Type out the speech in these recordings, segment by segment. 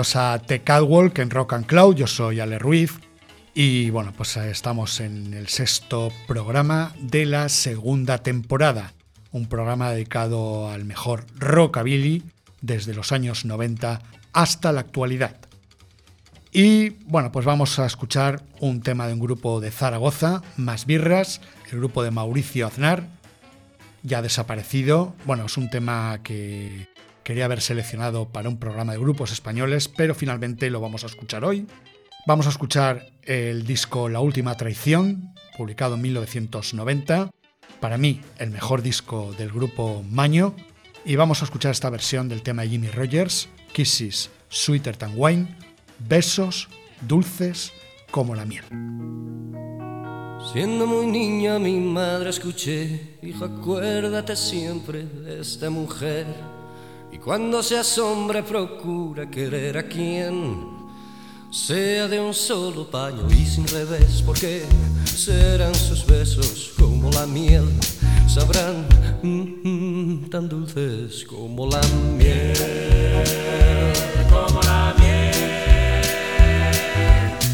A The Catwalk en Rock and Cloud. Yo soy Ale Ruiz y bueno, pues eh, estamos en el sexto programa de la segunda temporada. Un programa dedicado al mejor rockabilly desde los años 90 hasta la actualidad. Y bueno, pues vamos a escuchar un tema de un grupo de Zaragoza, Más Birras, el grupo de Mauricio Aznar, ya desaparecido. Bueno, es un tema que quería haber seleccionado para un programa de grupos españoles, pero finalmente lo vamos a escuchar hoy. Vamos a escuchar el disco La Última Traición, publicado en 1990, para mí el mejor disco del grupo Maño, y vamos a escuchar esta versión del tema de Jimmy Rogers, Kisses, Sweeter Than Wine, Besos, Dulces como la miel. Siendo muy niña mi madre escuché, hijo acuérdate siempre de esta mujer y cuando seas hombre procura querer a quien sea de un solo paño y sin revés, porque serán sus besos como la miel, sabrán mm, mm, tan dulces como la miel.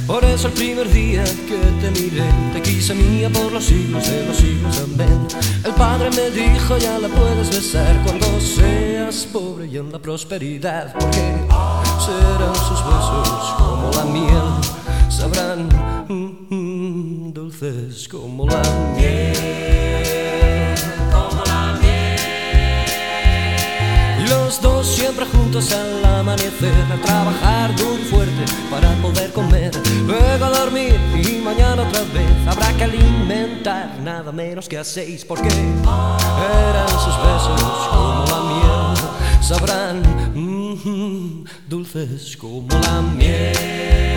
Por eso el primer día que te miré, te quise mía por los siglos de los siglos, amén. El Padre me dijo, ya la puedes besar cuando seas pobre y en la prosperidad, porque serán sus besos como la miel, sabrán mm, mm, dulces como la miel. Al amanecer, a trabajar duro fuerte para poder comer, luego a dormir y mañana otra vez. Habrá que alimentar nada menos que a seis, porque eran sus besos como la miel, sabrán mm, dulces como la miel,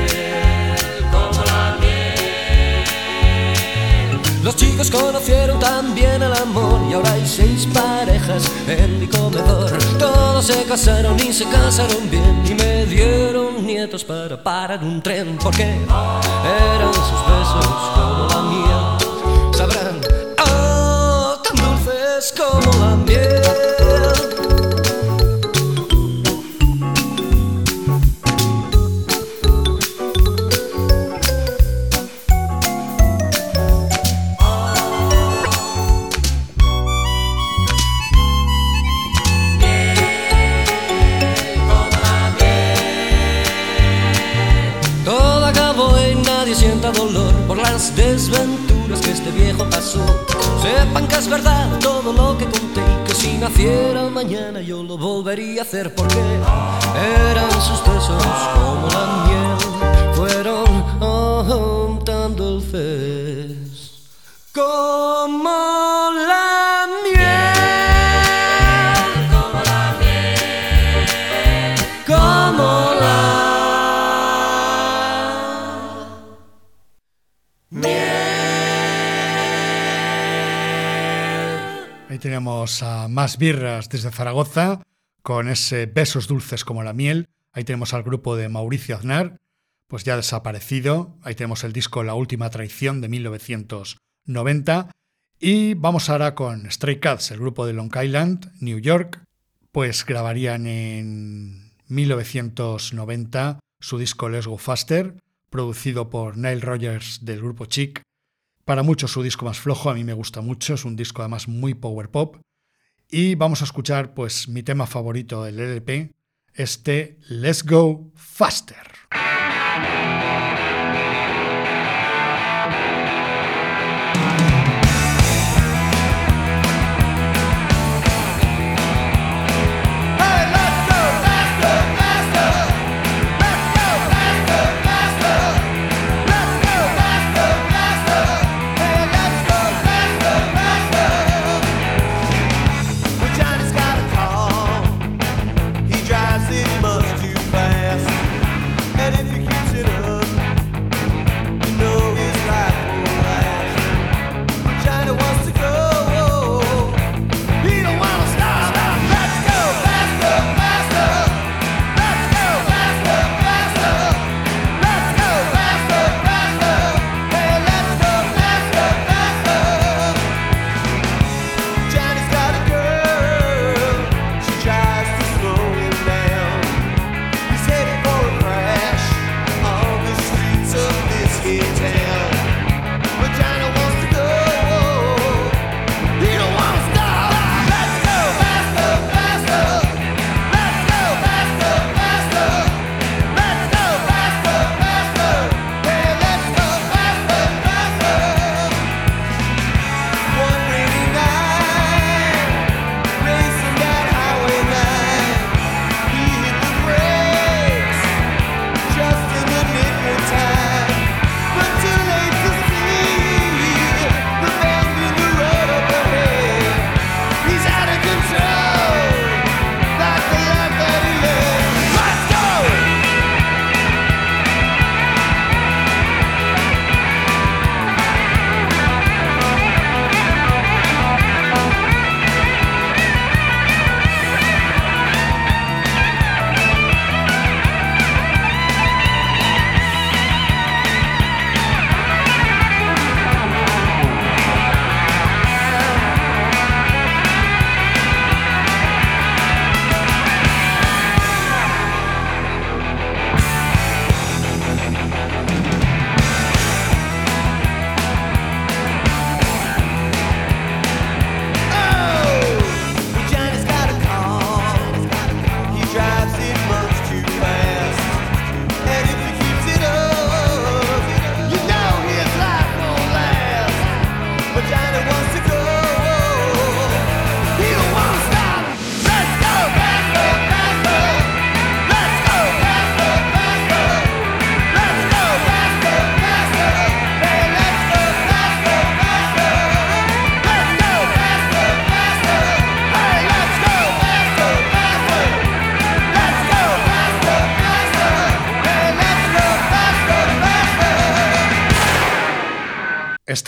Los chicos conocieron también el amor y ahora hay seis parejas en mi comedor. Todos se casaron y se casaron bien y me dieron nietos para parar un tren porque eran sus besos como la miel. Sabrán, oh, tan dulces como la miel. Viejo pasó. Sepan que es verdad todo lo que conté, que si naciera mañana yo lo volvería a hacer porque eran sus A Más Birras desde Zaragoza, con ese Besos Dulces como la miel. Ahí tenemos al grupo de Mauricio Aznar, pues ya desaparecido. Ahí tenemos el disco La Última Traición de 1990. Y vamos ahora con Stray Cats, el grupo de Long Island, New York. Pues grabarían en 1990 su disco Let's Go Faster, producido por Nile Rogers del grupo Chic, para muchos su disco más flojo, a mí me gusta mucho, es un disco además muy power pop. Y vamos a escuchar pues mi tema favorito del LP, este Let's Go Faster.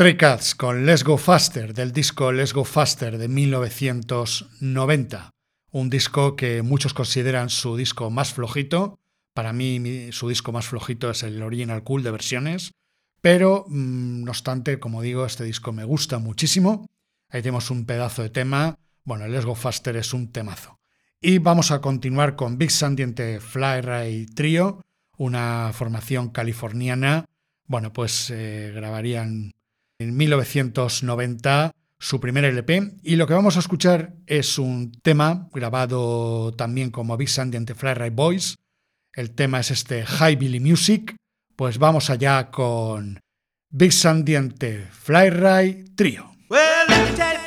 Stray Cats con Let's Go Faster del disco Let's Go Faster de 1990. Un disco que muchos consideran su disco más flojito. Para mí su disco más flojito es el Original Cool de versiones. Pero, mm, no obstante, como digo, este disco me gusta muchísimo. Ahí tenemos un pedazo de tema. Bueno, Let's Go Faster es un temazo. Y vamos a continuar con Big Sandiente Fly Ray Trio, una formación californiana. Bueno, pues eh, grabarían en 1990 su primer LP y lo que vamos a escuchar es un tema grabado también como Big Sandy ante Fly Boys. El tema es este High Billy Music. Pues vamos allá con Big Sandy ante Fly Trio. Well, let me tell you.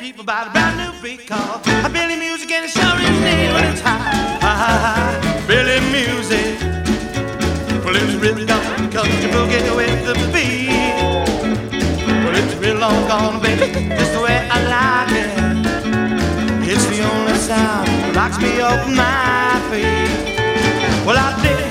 Real long gone, baby, just the way I like it. It's the only sound that rocks me off my feet. Well, I did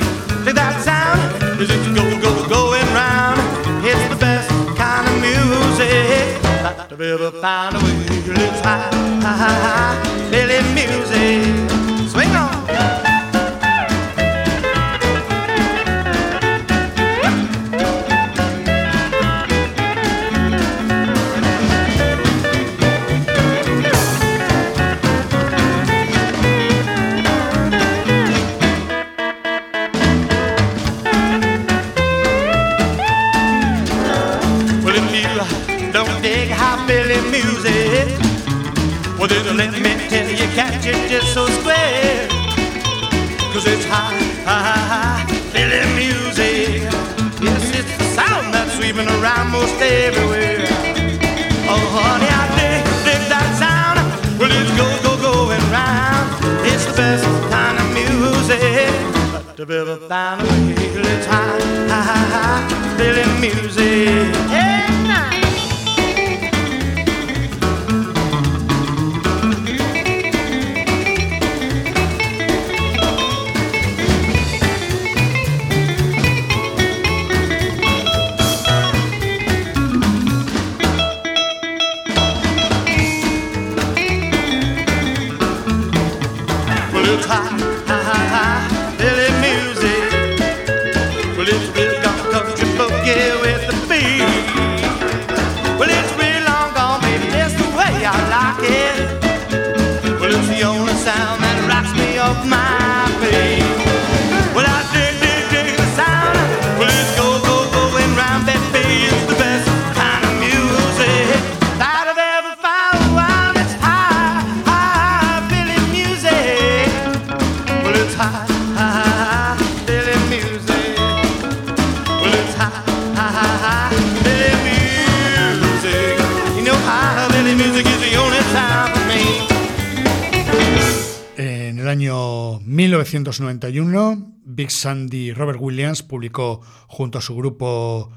dig that sound, it's go, go, going round. It's the best kind of music that I've ever found. It's high, high, high, high, music. Swing on. Let me tell you, catch it just so square. Cause it's high, high, high, Philly music. Yes, it's the sound that's sweeping around most everywhere. Oh, honey, 1991, Big Sandy Robert Williams publicó junto a su grupo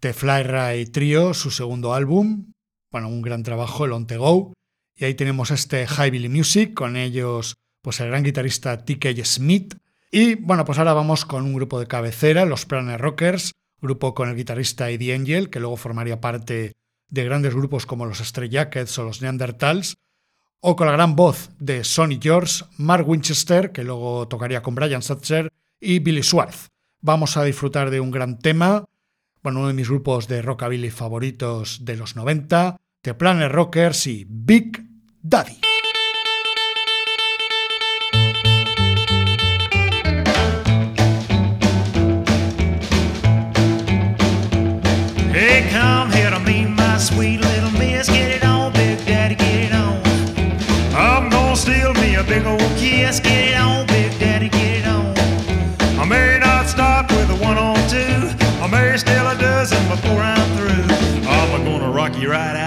The Fly Ray Trio su segundo álbum, bueno, un gran trabajo, el On The Go, y ahí tenemos este High Music, con ellos pues el gran guitarrista TK Smith, y bueno, pues ahora vamos con un grupo de cabecera, los Planet Rockers, grupo con el guitarrista Eddie Angel, que luego formaría parte de grandes grupos como los Stray Jackets o los Neanderthals, o con la gran voz de Sonny George, Mark Winchester, que luego tocaría con Brian Satcher, y Billy Swartz. Vamos a disfrutar de un gran tema, bueno, uno de mis grupos de rockabilly favoritos de los 90, The Planet Rockers y Big Daddy. Gonna rock you right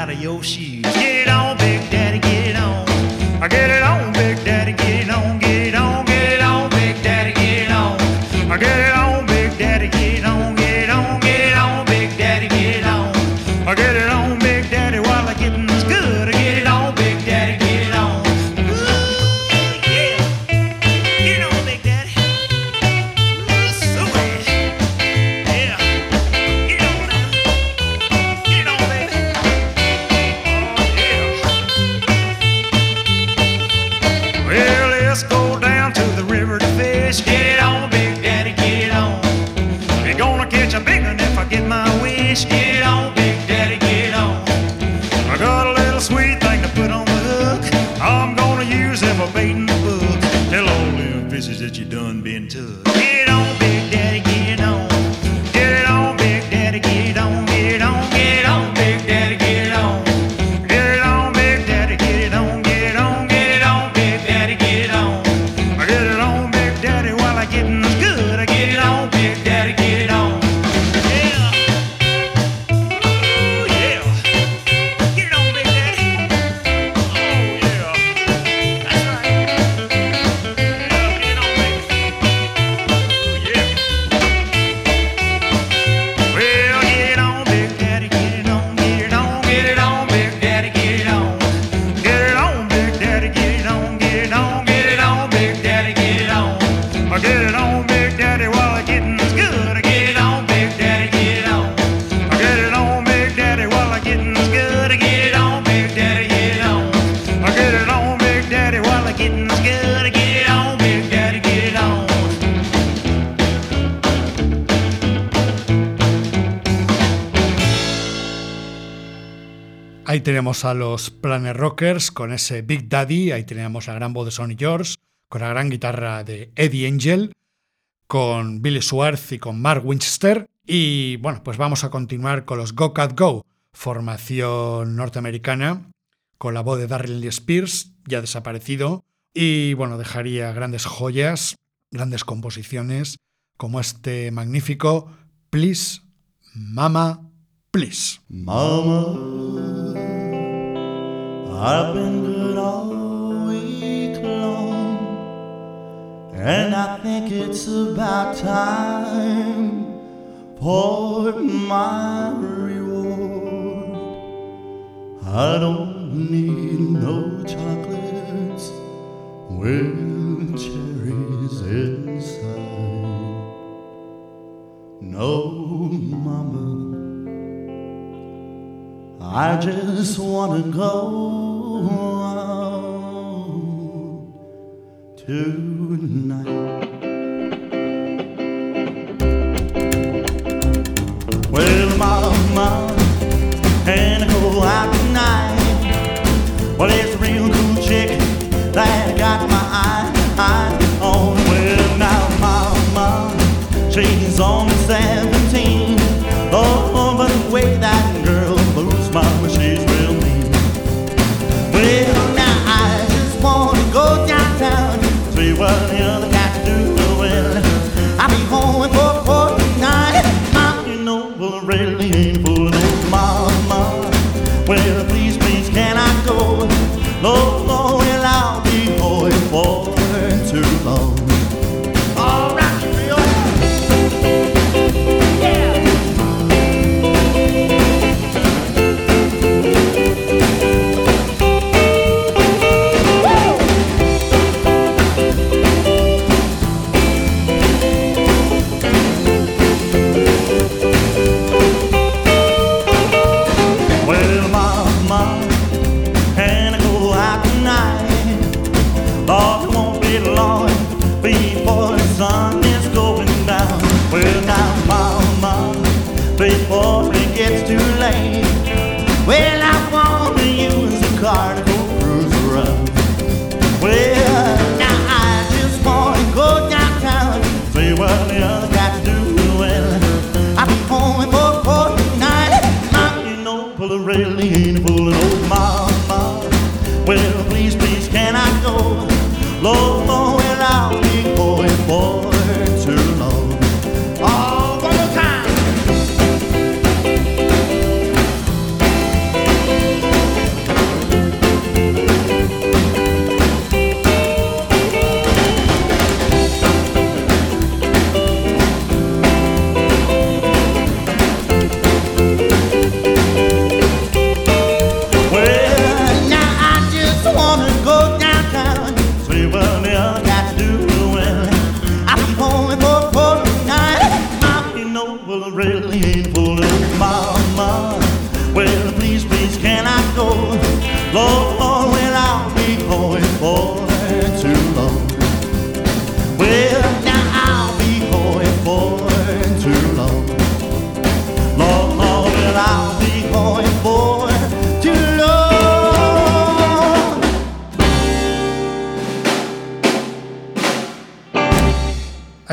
Tenemos a los Planet Rockers con ese Big Daddy, ahí tenemos la gran voz de Sonny George, con la gran guitarra de Eddie Angel, con Billy Swartz y con Mark Winchester. Y bueno, pues vamos a continuar con los Go Cat Go, formación norteamericana, con la voz de Darryl Lee Spears, ya desaparecido, y bueno, dejaría grandes joyas, grandes composiciones, como este magnífico Please, Mama, Please. Mama, I've been good all week long, and I think it's about time for my reward. I don't need no chocolates with cherries inside. No, mama. I just wanna go out tonight. Well, mama, and I go out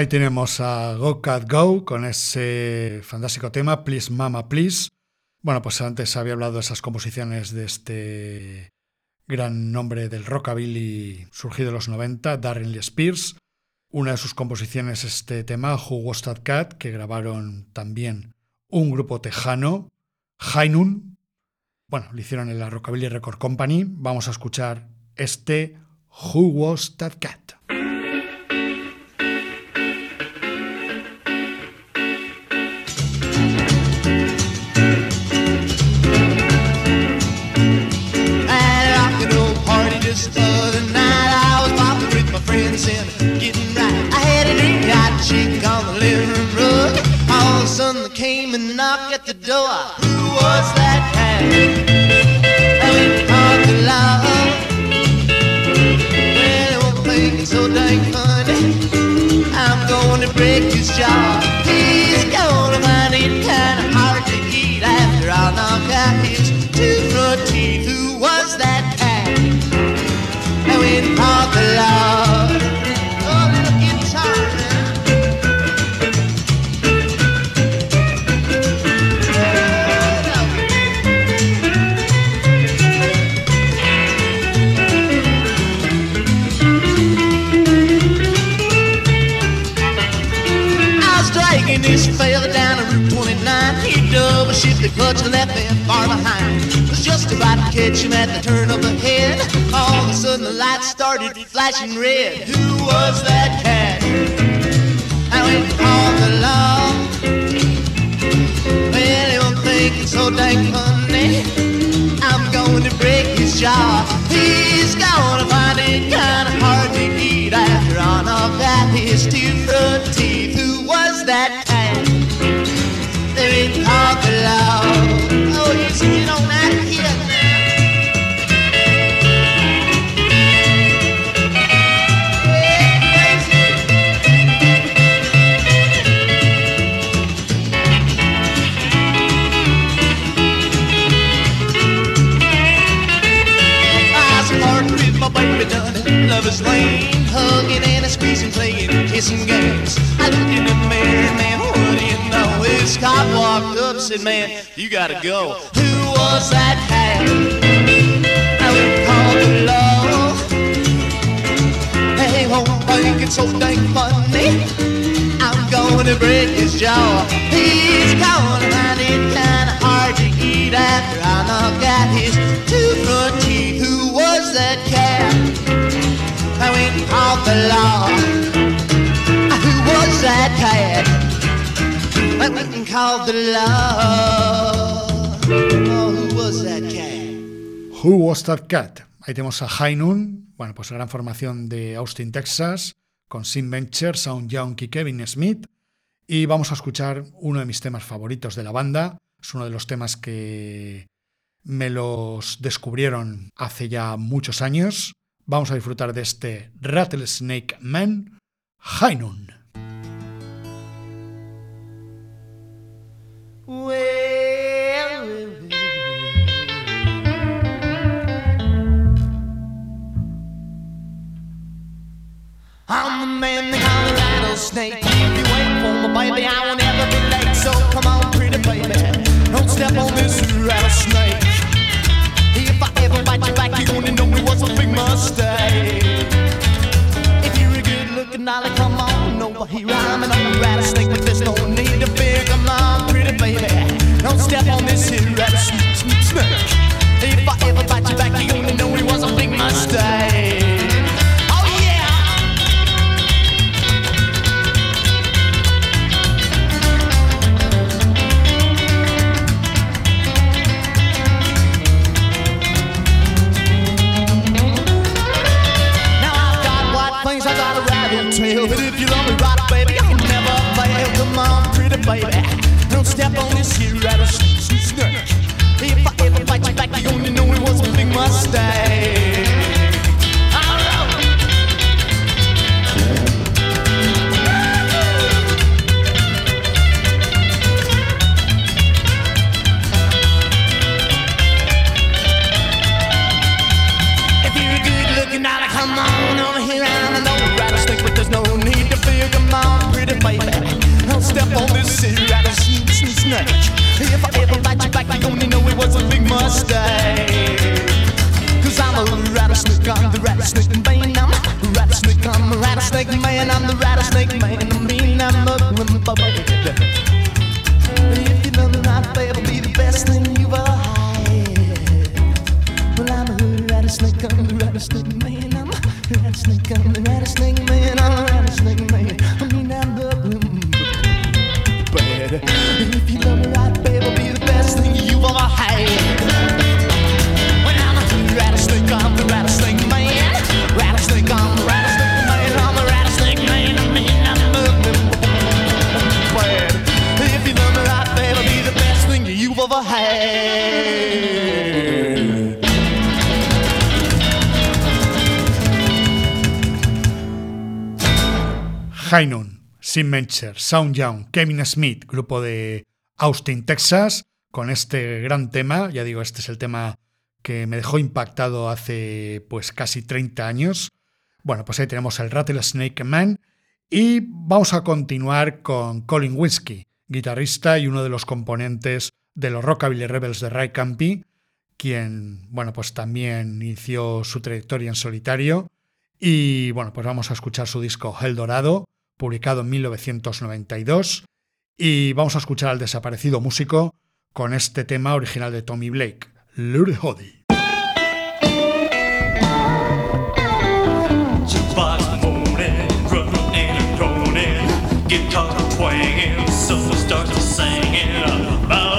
Ahí tenemos a Go Cat Go con ese fantástico tema, Please Mama Please. Bueno, pues antes había hablado de esas composiciones de este gran nombre del rockabilly surgido en los 90, Darren Lee Spears. Una de sus composiciones es este tema, Who Was That Cat, que grabaron también un grupo tejano, Hainun. Bueno, lo hicieron en la Rockabilly Record Company. Vamos a escuchar este Who Was That Cat. Other night, I was popping with my friends and getting right. I had a drink, got a chick on the living rug. All of a sudden, there came a knock at the door. Who was that? I went hard to love. Well, it so dang funny. I'm going to break his jaw. But you left me far behind. Was just about to catch him at the turn of the head. All of a sudden the lights started flashing red. Who was that cat? I went the law. Well, he won't think it's so dang funny. I'm going to break his jaw. He's gonna find it kinda hard to eat after all of that his two front teeth. Who was that Lane, hugging and a squeezing, playing kissing games. I looked in the mirror, man, what do you know? This cop walked up, said, man, you gotta go. Who was that cat? I would call the law. Hey, won't think it's so dang funny. I'm gonna break his jaw. He's gonna find it kinda hard to eat after I knock out his two front teeth. Who was that cat? Who was that cat? Ahí tenemos a High Noon, bueno, pues gran formación de Austin, Texas, con Sim Venture, Sound Young y Kevin Smith. Y vamos a escuchar uno de mis temas favoritos de la banda. Es uno de los temas que me los descubrieron hace ya muchos años. Vamos a disfrutar de este Rattlesnake Man, High Noon. I'm the man they call the rattlesnake. If you wait for me, baby, I won't ever be late. So come on, pretty baby, don't step on this rattlesnake. If I ever bite you back, you only know it was a big mistake. If you're a good looking come on but there's no need to pretty baby, don't step on this here rattlesnake. If I ever bite you back, you only know it was a big mistake. Baby, don't step on this here. If I ever you back, you only know it was a big. Don't on this here rattlesnake. If I ever bite you back, you only know it was a big mistake. Cause I'm a rattlesnake, I'm the rattlesnake man. I'm a rattlesnake, I'm a rattlesnake man. I'm the rattlesnake man. I mean, I'm a baby. If you know right, baby, be the best thing you've ever High Noon, Sim Mencher, Sound Young, Kevin Smith, grupo de Austin, Texas, con este gran tema. Ya digo, este es el tema que me dejó impactado hace pues casi 30 años. Bueno, pues ahí tenemos el Rattlesnake Man y vamos a continuar con Colin Whiskey, guitarrista y uno de los componentes de los Rockabilly Rebels de Ray Campi, quien, bueno, pues también inició su trayectoria en solitario. Y bueno, pues vamos a escuchar su disco El Dorado, publicado en 1992. Y vamos a escuchar al desaparecido músico con este tema original de Tommy Blake, Lure about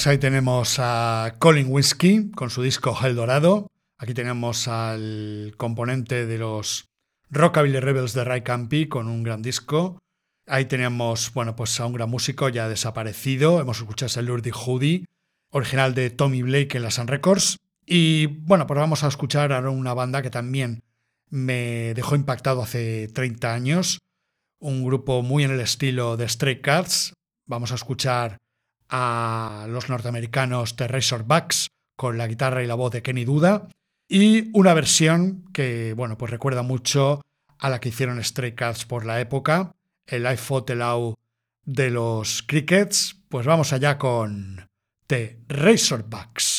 pues ahí tenemos a Colin Whiskey con su disco El Dorado. Aquí tenemos al componente de los Rockabilly Rebels de Ray Campi con un gran disco. Ahí tenemos, bueno, pues a un gran músico ya desaparecido. Hemos escuchado el Lurdy Hoodie, original de Tommy Blake en la Sun Records. Y bueno, pues vamos a escuchar ahora una banda que también me dejó impactado hace 30 años. Un grupo muy en el estilo de Stray Cats. Vamos a escuchar a los norteamericanos The Razorbacks con la guitarra y la voz de Kenny Duda y una versión que bueno pues recuerda mucho a la que hicieron Stray Cats por la época el Fought Loud de los Crickets. Pues vamos allá con The Razorbacks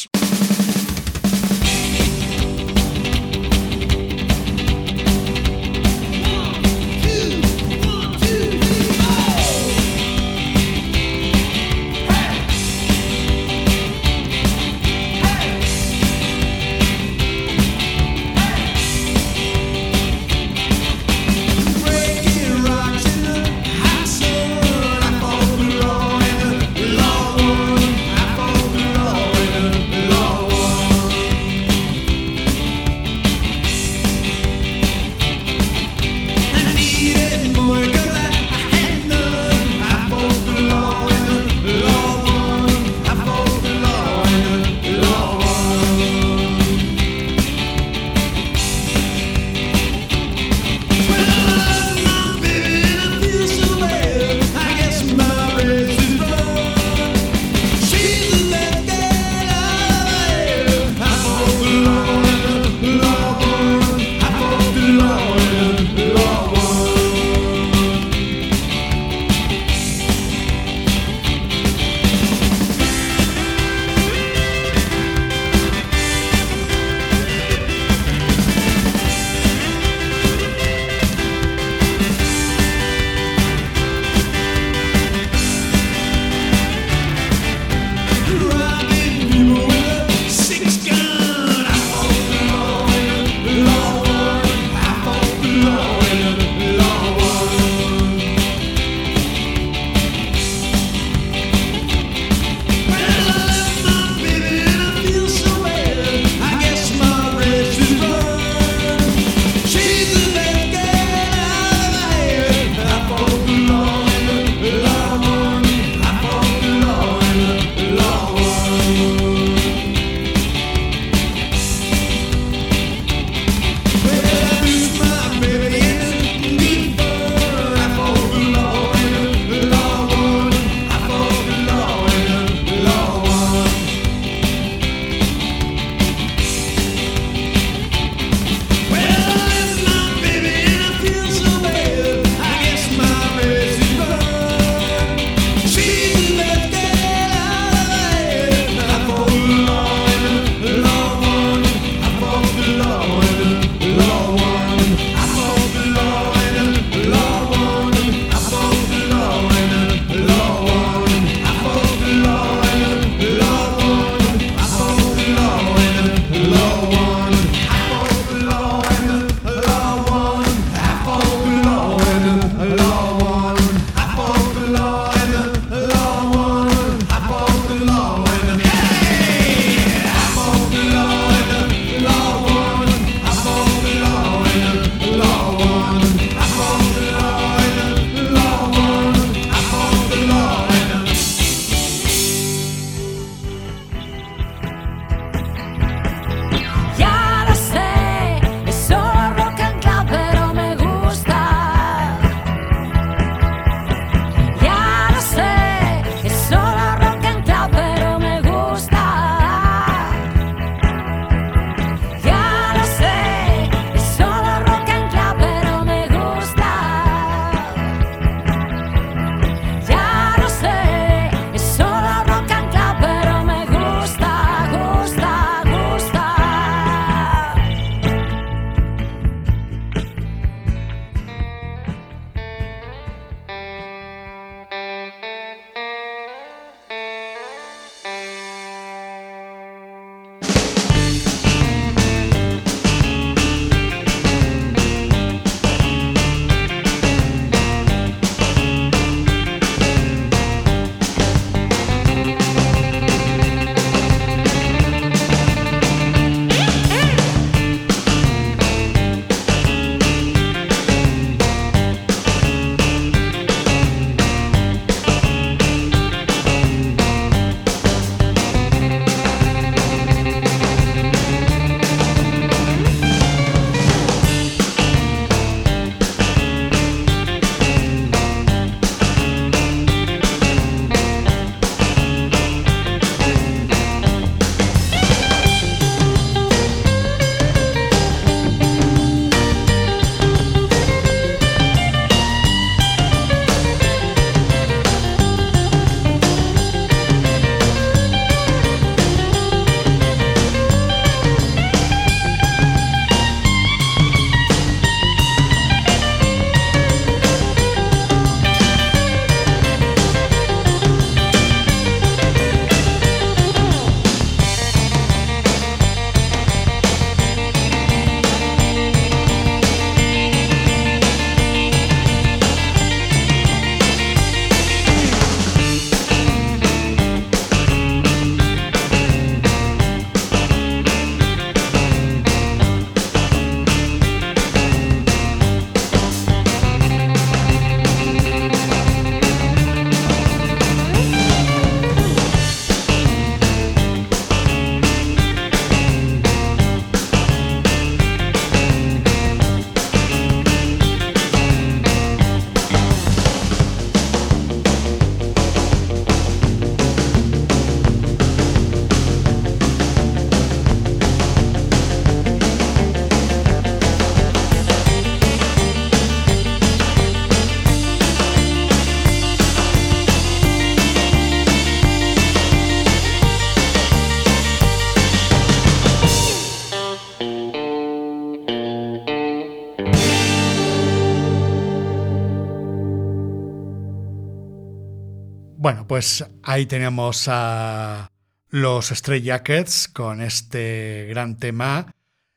Bueno, pues ahí tenemos a los Stray Jackets con este gran tema.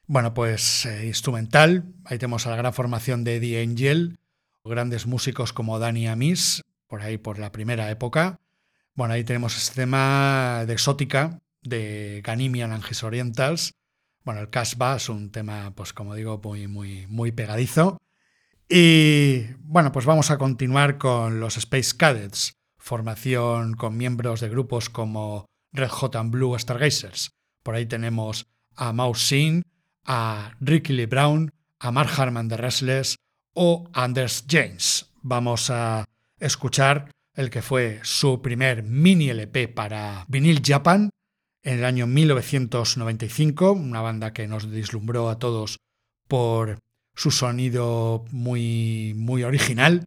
Bueno, pues eh, instrumental. Ahí tenemos a la gran formación de The Angel, grandes músicos como Danny Amis, por ahí por la primera época. Bueno, ahí tenemos este tema de exótica de Ganimian and Orientals. Bueno, el Casbah es un tema, pues como digo, muy, muy, muy pegadizo. Y bueno, pues vamos a continuar con los Space Cadets, formación con miembros de grupos como Red Hot and Blue Stargazers. Por ahí tenemos a Mouse a Ricky Lee Brown, a Mark Harman de Restless o Anders James. Vamos a escuchar el que fue su primer mini LP para Vinyl Japan en el año 1995, una banda que nos deslumbró a todos por su sonido muy, muy original.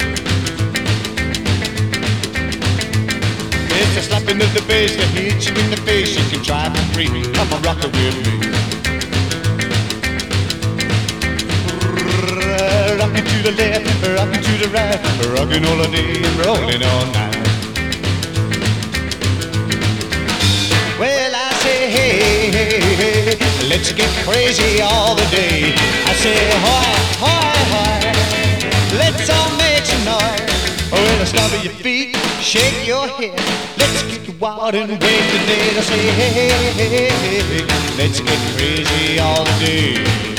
It's a slapping of the bass that hits you in the face. You can try for free. Come on, rock it with me. Rocking to the left, rocking to the right, rocking all day and rolling all night. Well, I say, hey, hey, hey, let's get crazy all the day. I say, hoy, hoy, hoy, let's all make some noise. Well, stomp your feet, shake your head. Let's get wild and wave the day. I say, hey, hey, hey, hey, hey, let's get crazy all day.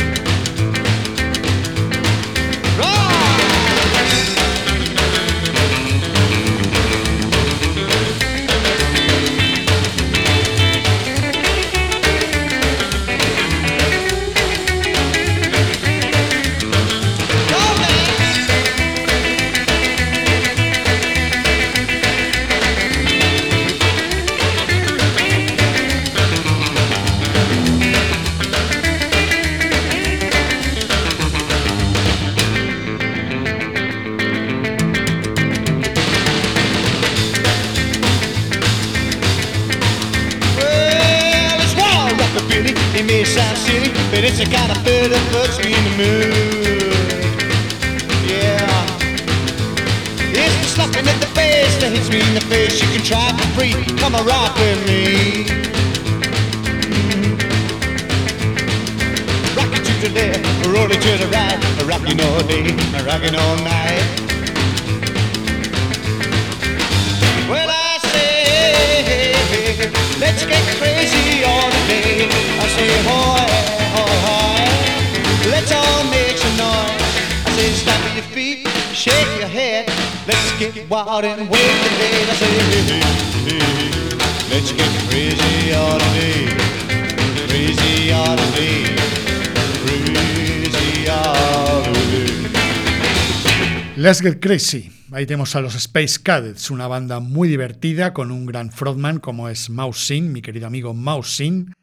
Let's Get Crazy. Ahí tenemos a los Space Cadets, una banda muy divertida con un gran frontman como es Mouse Sin, mi querido amigo Mouse Sin.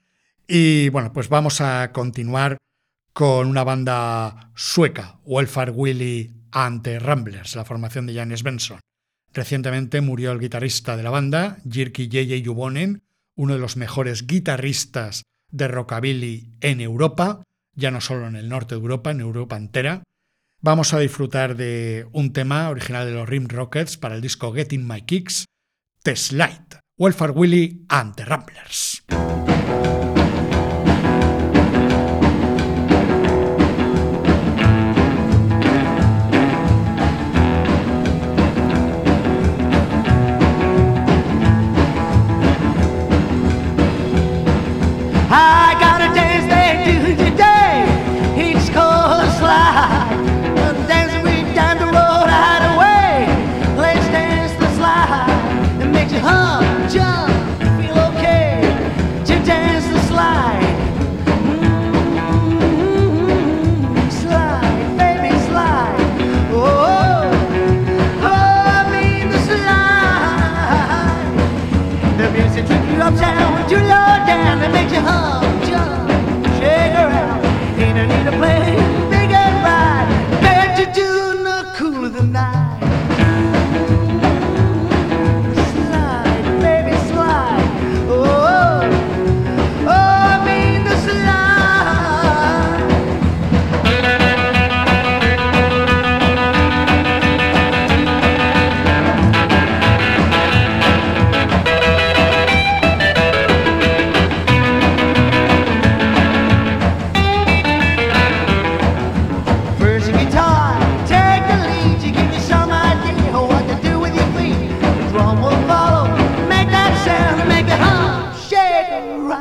Y bueno, pues vamos a continuar con una banda sueca, Welfare Willy and the Ramblers, la formación de Janis Benson. Recientemente murió el guitarrista de la banda, Jirki J.J. Juvonen, uno de los mejores guitarristas de rockabilly en Europa, ya no solo en el norte de Europa, en Europa entera. Vamos a disfrutar de un tema original de los Rim Rockets para el disco Getting My Kicks, The Slide, Welfare Willy and the Ramblers.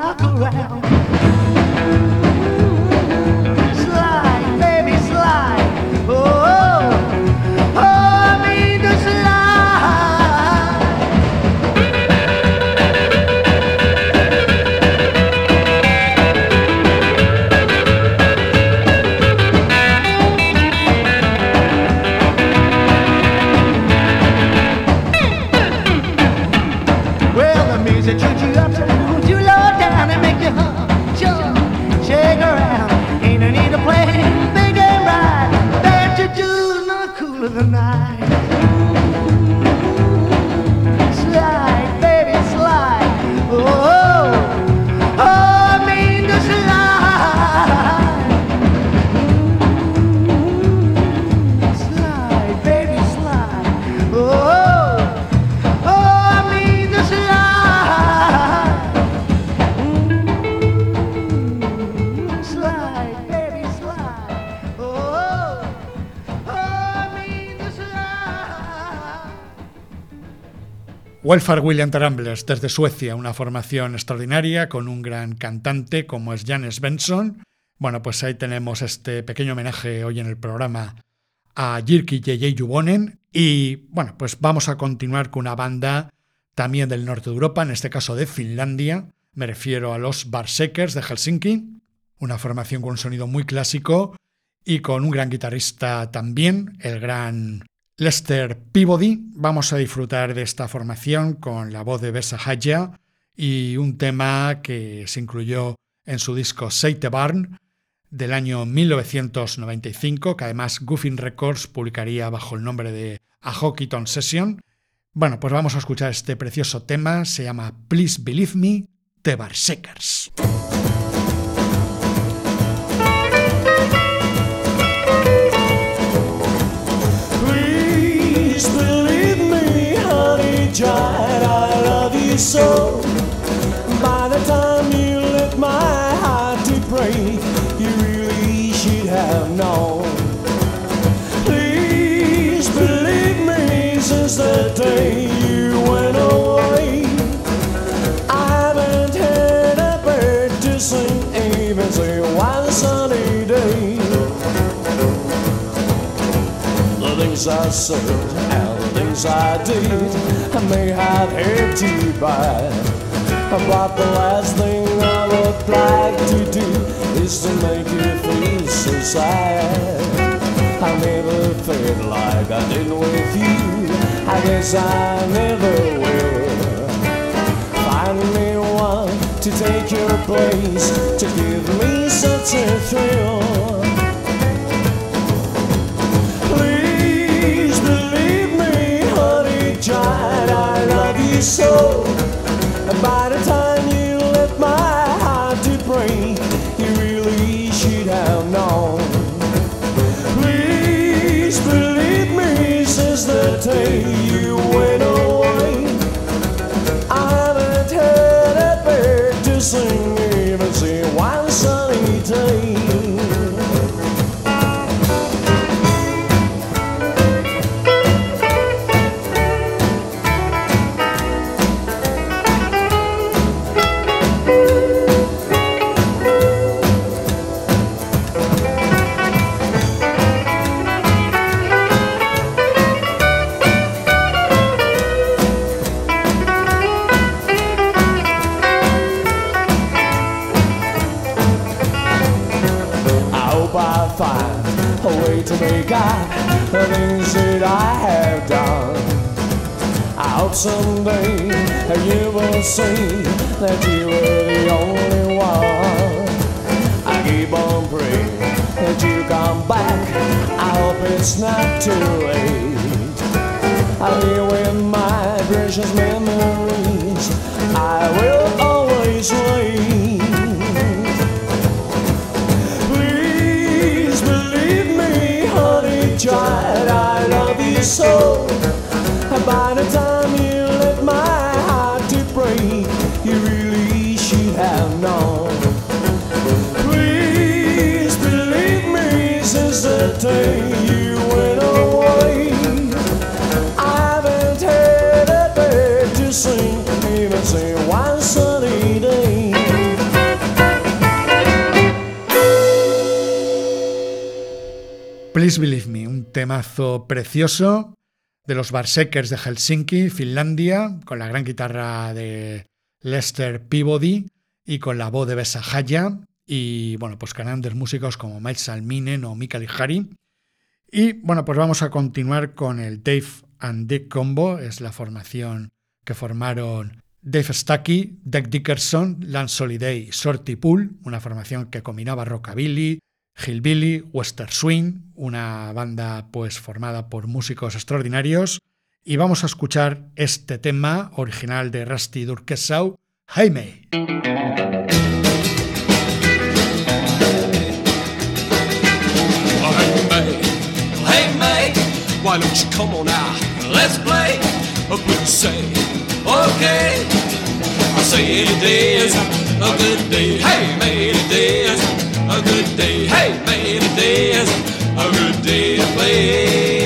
Rock around. Welfare William Ramblers desde Suecia, una formación extraordinaria con un gran cantante como es Janes Benson. Bueno, pues ahí tenemos este pequeño homenaje hoy en el programa a Jirki J.J. Juvonen. Y bueno, pues vamos a continuar con una banda también del norte de Europa, en este caso de Finlandia. Me refiero a los Barsekers de Helsinki, una formación con un sonido muy clásico y con un gran guitarrista también, el gran Lester Peabody. Vamos a disfrutar de esta formación con la voz de Bessa Haya y un tema que se incluyó en su disco Seite Barn del año 1995, que además Goofin Records publicaría bajo el nombre de A Hockeyton Session. Bueno, pues vamos a escuchar este precioso tema, se llama Please Believe Me, The Barsekers. Day you went away, I haven't had a bird to sing, even say one sunny day. The things I said and the things I did I may have had you buy But the last thing I would like to do Is to make you feel so sad. I never felt like I did with you I guess I never will Find me one to take your place To give me such a thrill Please believe me, honey, child, I love you so. And by the time you let my heart to break, you really should have known. Please believe me, since the day to make up the things that I have done. I hope someday you will see that you were the only one. I keep on praying that you come back. I hope it's not too late. I'm here with my precious memories. I will Please Believe Me, un temazo precioso de los Barsekers de Helsinki, Finlandia, con la gran guitarra de Lester Peabody y con la voz de Bessa Haya y bueno, pues grandes músicos como Miles Salminen o Mikael Ihari. Y bueno, pues vamos a continuar con el Dave and Dick Combo, es la formación que formaron Dave Stuckey, Dick Dickerson, Lance Holiday y Shorty Pool, una formación que combinaba rockabilly, Hillbilly, Western Swing, una banda pues formada por músicos extraordinarios. Y vamos a escuchar este tema original de Rusty Durkesau, Jaime. Why don't you come on now? Let's play. A blues say, okay. I say today is a good day. Hey, May, today is a good day. Hey, May, today is a good day to play.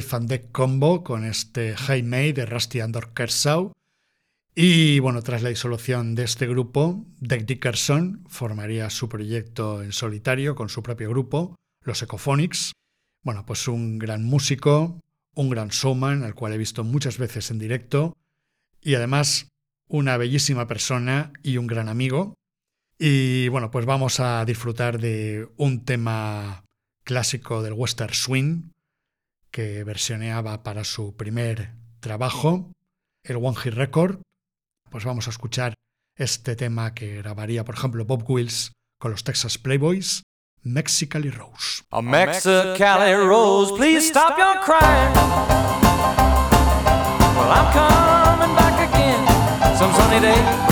Dave Deck Combo con este Hey de Rusty Andor Kershaw. Y bueno, tras la disolución de este grupo, Deck Dickerson formaría su proyecto en solitario con su propio grupo, los Ecophonics. Bueno, pues un gran músico, un gran showman, al cual he visto muchas veces en directo, y además una bellísima persona y un gran amigo. Y bueno, pues vamos a disfrutar de un tema clásico del Western Swing que versioneaba para su primer trabajo, el One Hit Record. Pues vamos a escuchar este tema que grabaría, por ejemplo, Bob Wills con los Texas Playboys, Mexicali Rose. A Mexicali Rose, please stop your crying. Well, I'm coming back again some sunny day.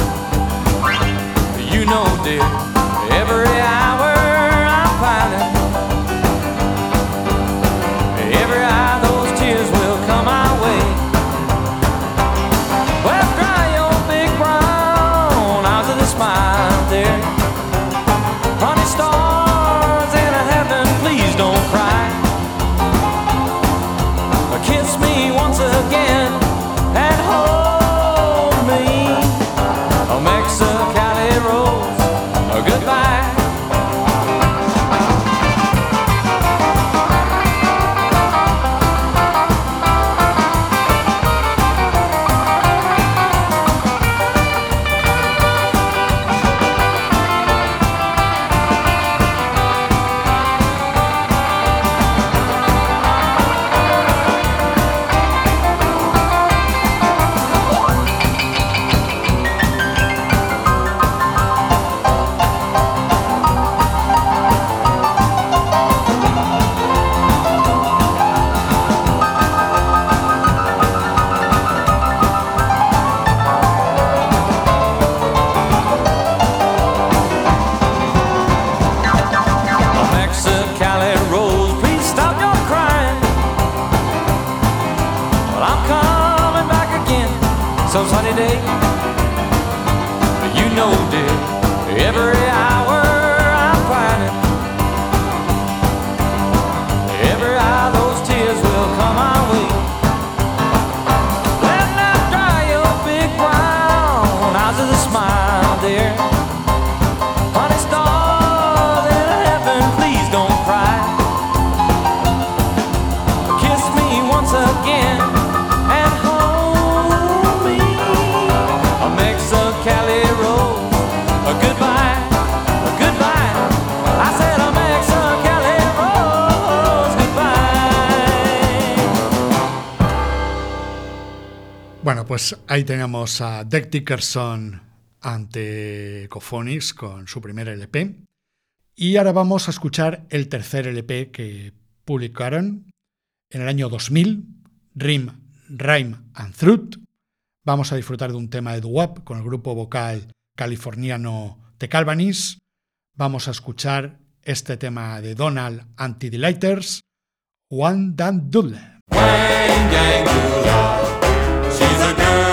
You know, dear, every hour pues ahí tenemos a Deck Dickerson ante Cophonics con su primer LP. Y ahora vamos a escuchar el tercer LP que publicaron en el año 2000, Rim, Rhyme and Truth. Vamos a disfrutar de un tema de doo-wop con el grupo vocal californiano The Calvanis. Vamos a escuchar este tema de Donald Anti-Delighters, One Dan Doodle. the girl.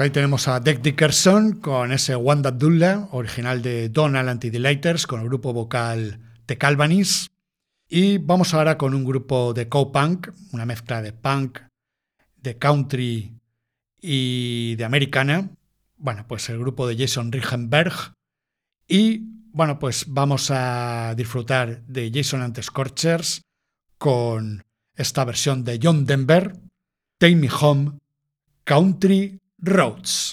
Pues ahí tenemos a Deck Dickerson con ese Wanda Dulla, original de Donald Anti-Delighters, con el grupo vocal The Calvanis. Y vamos ahora con un grupo de co-punk, una mezcla de punk, de country y de americana. Bueno, pues el grupo de Jason Richenberg. Y bueno, pues vamos a disfrutar de Jason and the Scorchers con esta versión de John Denver, Take Me Home, Country Roads.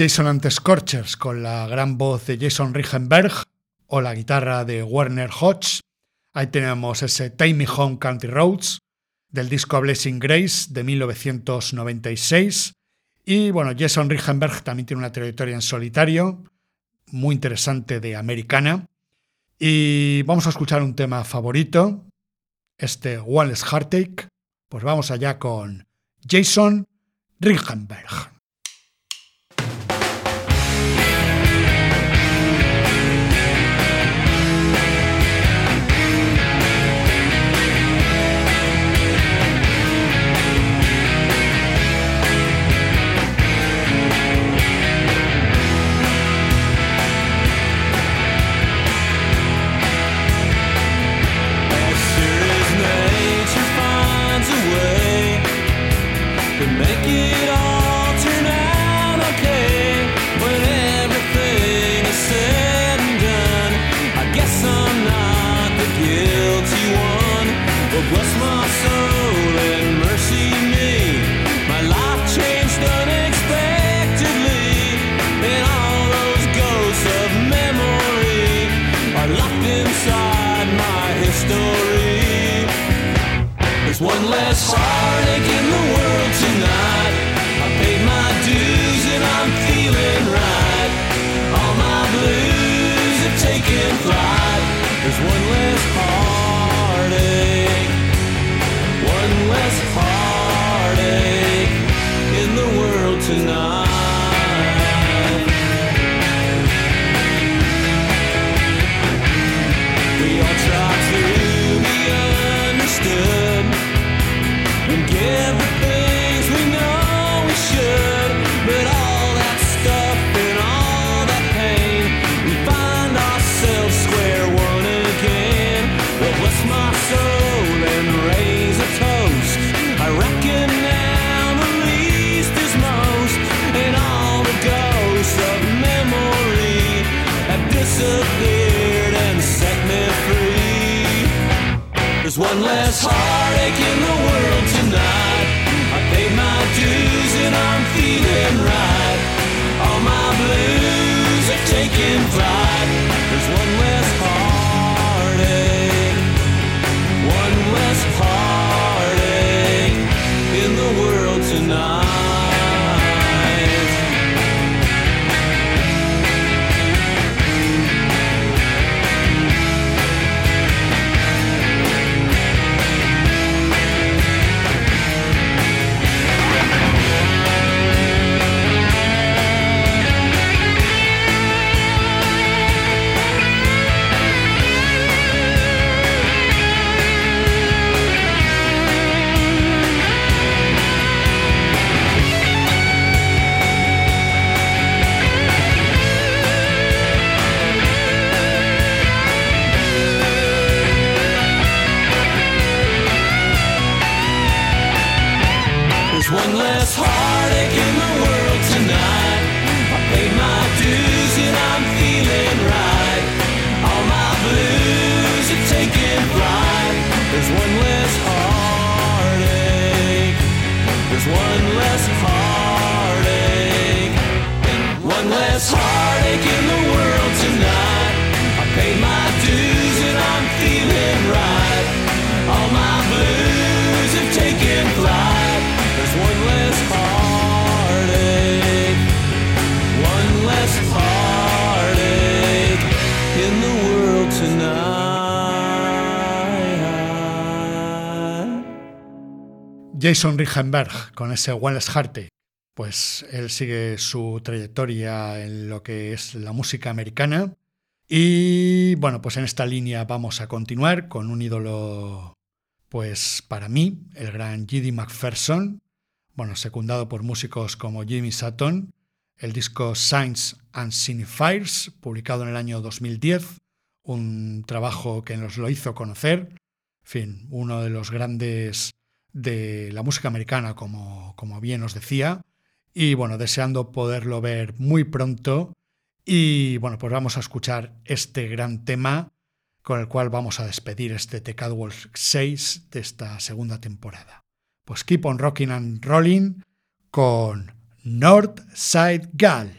Jason and the Scorchers con la gran voz de Jason Richenberg o la guitarra de Werner Hodge. Ahí tenemos ese Take Me Home Country Roads del disco Blessing Grace de 1996. Y bueno, Jason Richenberg también tiene una trayectoria en solitario muy interesante de americana. Y vamos a escuchar un tema favorito, este Less Heartache. Pues vamos allá con Jason Richenberg. My history. There's one less heartache in the world tonight. I paid my dues and I'm feeling right. All my blues have taken flight. There's one less heartache. One less heartache one less heartache in the world tonight. I paid my dues and I'm feeling right. All my blues are taking flight. one less heartache in the world tonight. I paid my dues and I'm feeling right. All my blues are taking flight. There's one less heartache. There's one less heartache. One less heartache in Jason Richenberg con ese Wallace Heartache. Pues él sigue su trayectoria en lo que es la música americana. Y bueno, pues en esta línea vamos a continuar con un ídolo, pues para mí, el gran G.D. McPherson, bueno, secundado por músicos como Jimmy Sutton, el disco Signs and Signifiers, publicado en el año 2010, un trabajo que nos lo hizo conocer, en fin, uno de los grandes de la música americana, como, como bien os decía, y bueno, deseando poderlo ver muy pronto. Y bueno, pues vamos a escuchar este gran tema con el cual vamos a despedir este The Catwalk 6 de esta segunda temporada. Pues Keep on Rocking and Rolling con North Side Gal.